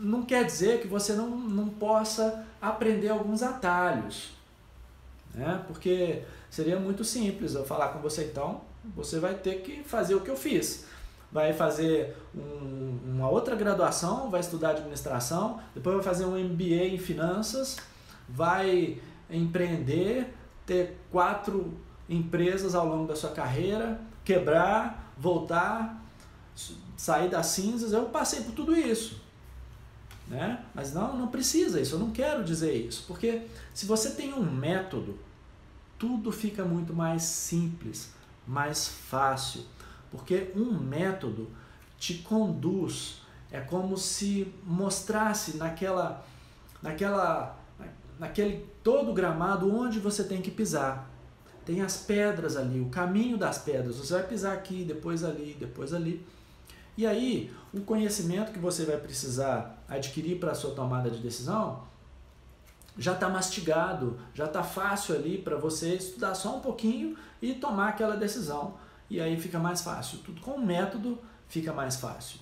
não quer dizer que você não, não possa aprender alguns atalhos. Né? Porque seria muito simples eu falar com você então, você vai ter que fazer o que eu fiz. Vai fazer um, uma outra graduação, vai estudar administração, depois vai fazer um MBA em finanças, vai empreender, ter quatro empresas ao longo da sua carreira, quebrar, voltar, sair das cinzas. Eu passei por tudo isso. Né? Mas não, não precisa isso, eu não quero dizer isso, porque se você tem um método, tudo fica muito mais simples, mais fácil, porque um método te conduz, é como se mostrasse naquela, naquela, naquele todo gramado onde você tem que pisar. Tem as pedras ali, o caminho das pedras. Você vai pisar aqui, depois ali, depois ali. E aí, o conhecimento que você vai precisar adquirir para a sua tomada de decisão já está mastigado, já está fácil ali para você estudar só um pouquinho e tomar aquela decisão. E aí fica mais fácil. Tudo com o método fica mais fácil.